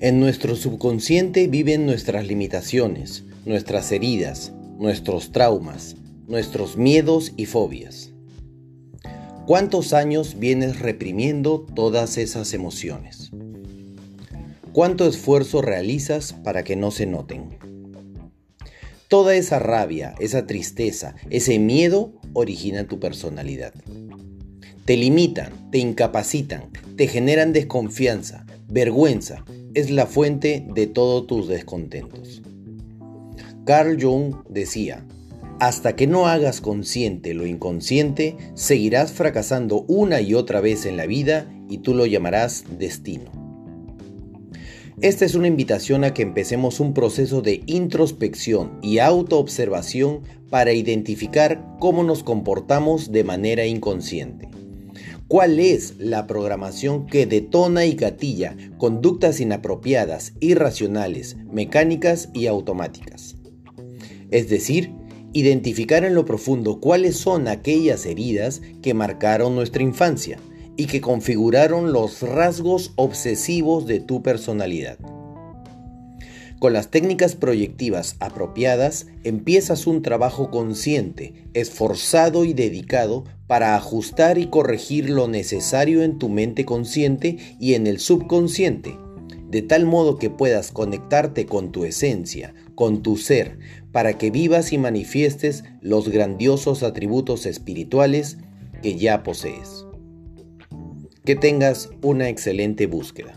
En nuestro subconsciente viven nuestras limitaciones, nuestras heridas, nuestros traumas, nuestros miedos y fobias. ¿Cuántos años vienes reprimiendo todas esas emociones? ¿Cuánto esfuerzo realizas para que no se noten? Toda esa rabia, esa tristeza, ese miedo origina tu personalidad. Te limitan, te incapacitan, te generan desconfianza, vergüenza, es la fuente de todos tus descontentos. Carl Jung decía, hasta que no hagas consciente lo inconsciente, seguirás fracasando una y otra vez en la vida y tú lo llamarás destino. Esta es una invitación a que empecemos un proceso de introspección y autoobservación para identificar cómo nos comportamos de manera inconsciente. ¿Cuál es la programación que detona y gatilla conductas inapropiadas, irracionales, mecánicas y automáticas? Es decir, identificar en lo profundo cuáles son aquellas heridas que marcaron nuestra infancia y que configuraron los rasgos obsesivos de tu personalidad. Con las técnicas proyectivas apropiadas, empiezas un trabajo consciente, esforzado y dedicado para ajustar y corregir lo necesario en tu mente consciente y en el subconsciente, de tal modo que puedas conectarte con tu esencia, con tu ser, para que vivas y manifiestes los grandiosos atributos espirituales que ya posees. Que tengas una excelente búsqueda.